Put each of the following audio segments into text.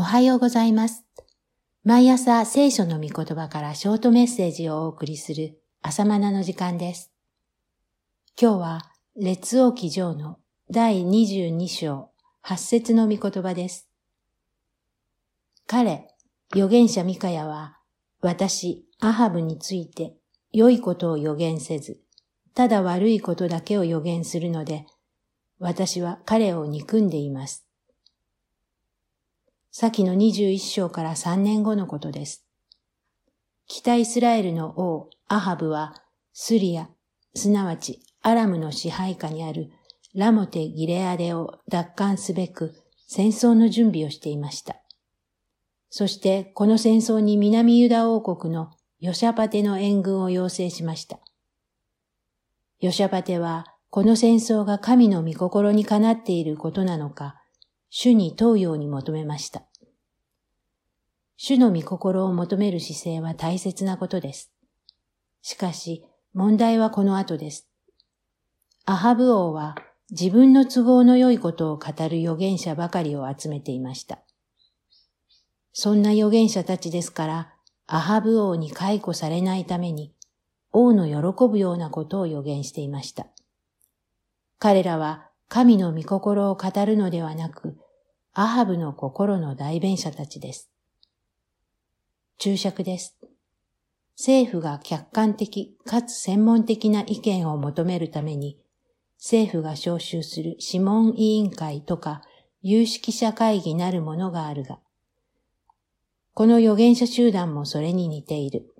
おはようございます。毎朝聖書の御言葉からショートメッセージをお送りする朝マナの時間です。今日は列王記上の第22章8節の御言葉です。彼、預言者ミカヤは私、アハブについて良いことを予言せず、ただ悪いことだけを予言するので、私は彼を憎んでいます。先の21章から3年後のことです。北イスラエルの王アハブはスリア、すなわちアラムの支配下にあるラモテ・ギレアデを奪還すべく戦争の準備をしていました。そしてこの戦争に南ユダ王国のヨシャパテの援軍を要請しました。ヨシャパテはこの戦争が神の御心にかなっていることなのか、主に問うように求めました。主の御心を求める姿勢は大切なことです。しかし、問題はこの後です。アハブ王は自分の都合の良いことを語る預言者ばかりを集めていました。そんな預言者たちですから、アハブ王に解雇されないために、王の喜ぶようなことを予言していました。彼らは神の御心を語るのではなく、アハブの心の代弁者たちです。注釈です。政府が客観的かつ専門的な意見を求めるために、政府が招集する諮問委員会とか有識者会議なるものがあるが、この預言者集団もそれに似ている。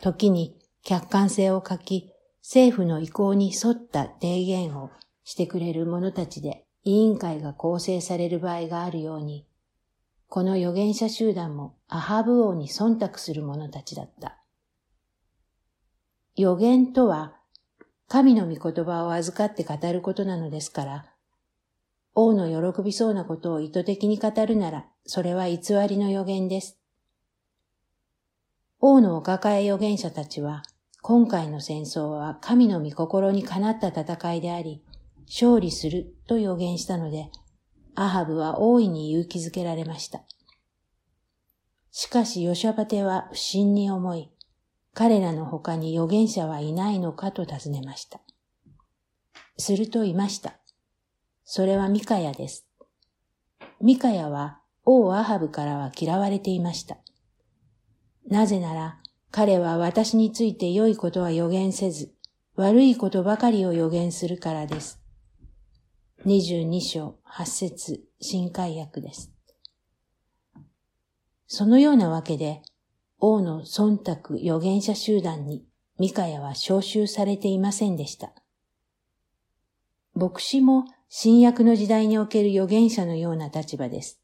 時に客観性を欠き、政府の意向に沿った提言をしてくれる者たちで委員会が構成される場合があるように、この預言者集団もアハブ王に忖度する者たちだった。預言とは、神の御言葉を預かって語ることなのですから、王の喜びそうなことを意図的に語るなら、それは偽りの預言です。王のお抱え預言者たちは、今回の戦争は神の御心にかなった戦いであり、勝利すると予言したので、アハブは大いに勇気づけられました。しかしヨシャバテは不審に思い、彼らの他に預言者はいないのかと尋ねました。するといました。それはミカヤです。ミカヤは王アハブからは嫌われていました。なぜなら彼は私について良いことは予言せず、悪いことばかりを予言するからです。22章8節新海訳です。そのようなわけで、王の忖度預言者集団にミカヤは召集されていませんでした。牧師も新約の時代における預言者のような立場です。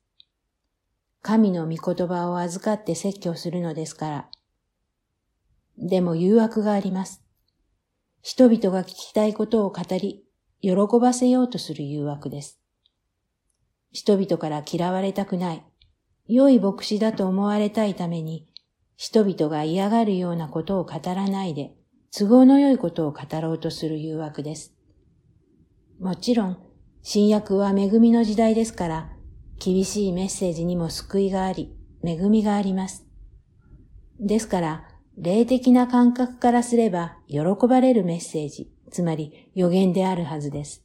神の御言葉を預かって説教するのですから。でも誘惑があります。人々が聞きたいことを語り、喜ばせようとする誘惑です。人々から嫌われたくない、良い牧師だと思われたいために、人々が嫌がるようなことを語らないで、都合の良いことを語ろうとする誘惑です。もちろん、新約は恵みの時代ですから、厳しいメッセージにも救いがあり、恵みがあります。ですから、霊的な感覚からすれば喜ばれるメッセージ、つまり予言であるはずです。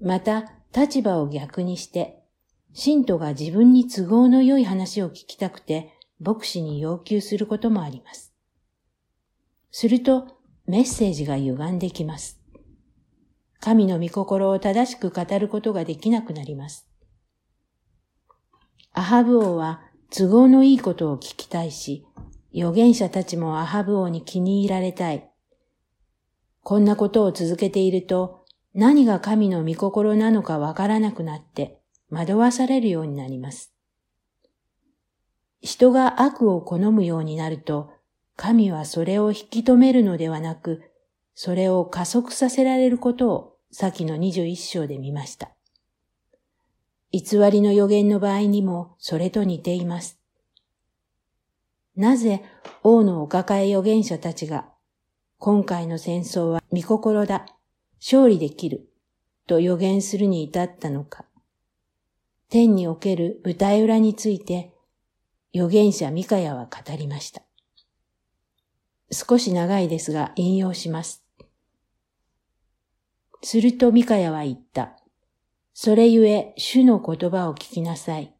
また、立場を逆にして、信徒が自分に都合の良い話を聞きたくて、牧師に要求することもあります。すると、メッセージが歪んできます。神の御心を正しく語ることができなくなります。アハブ王は都合のいいことを聞きたいし、預言者たちもアハブ王に気に入られたい。こんなことを続けていると、何が神の御心なのかわからなくなって惑わされるようになります。人が悪を好むようになると、神はそれを引き止めるのではなく、それを加速させられることを先の21章で見ました。偽りの予言の場合にもそれと似ています。なぜ王のお抱え預言者たちが今回の戦争は見心だ、勝利できる、と予言するに至ったのか。天における舞台裏について、預言者ミカヤは語りました。少し長いですが引用します。するとミカヤは言った。それゆえ主の言葉を聞きなさい。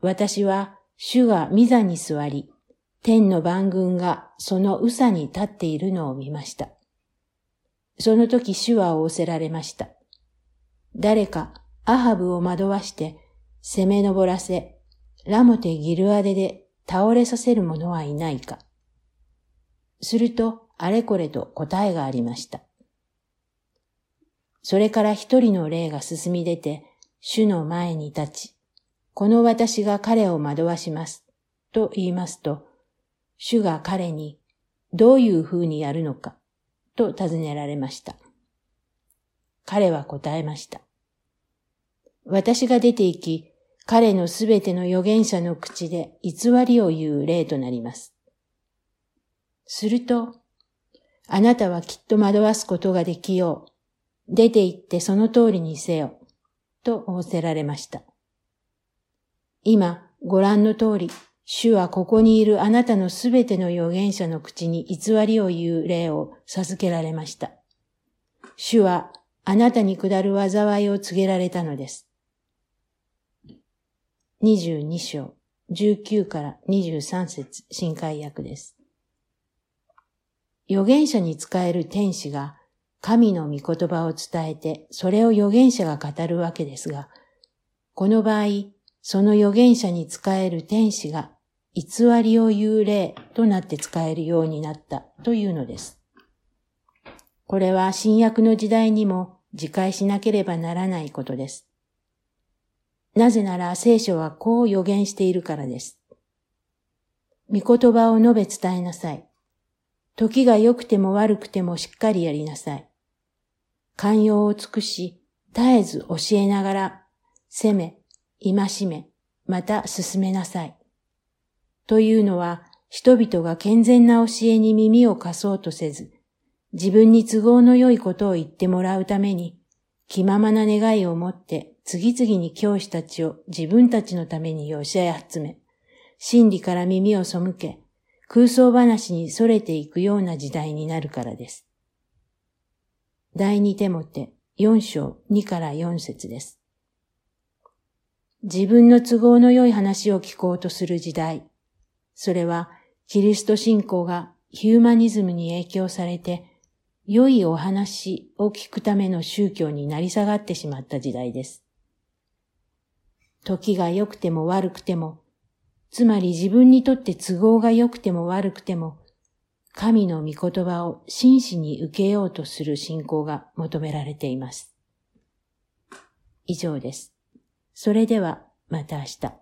私は主が御座に座り、天の万軍がその宇佐に立っているのを見ました。その時主は仰せられました。誰かアハブを惑わして攻め上らせ、ラモテギルアデで倒れさせる者はいないか。すると、あれこれと答えがありました。それから一人の霊が進み出て、主の前に立ち、この私が彼を惑わします。と言いますと、主が彼にどういう風にやるのか、と尋ねられました。彼は答えました。私が出て行き、彼のすべての預言者の口で偽りを言う例となります。すると、あなたはきっと惑わすことができよう。出て行ってその通りにせよ。と仰せられました。今、ご覧の通り、主はここにいるあなたのすべての預言者の口に偽りを言う例を授けられました。主はあなたに下る災いを告げられたのです。22章、19から23節新海訳です。預言者に使える天使が神の御言葉を伝えて、それを預言者が語るわけですが、この場合、その預言者に使える天使が偽りを言う例となって使えるようになったというのです。これは新約の時代にも自戒しなければならないことです。なぜなら聖書はこう予言しているからです。御言葉を述べ伝えなさい。時が良くても悪くてもしっかりやりなさい。寛容を尽くし、絶えず教えながら、責め、戒め、また進めなさい。というのは、人々が健全な教えに耳を貸そうとせず、自分に都合の良いことを言ってもらうために、気ままな願いを持って次々に教師たちを自分たちのために寄せ集め、真理から耳を背け、空想話に逸れていくような時代になるからです。第二手モて4章2から4節です。自分の都合の良い話を聞こうとする時代。それはキリスト信仰がヒューマニズムに影響されて良いお話を聞くための宗教になり下がってしまった時代です。時が良くても悪くても、つまり自分にとって都合が良くても悪くても、神の御言葉を真摯に受けようとする信仰が求められています。以上です。それではまた明日。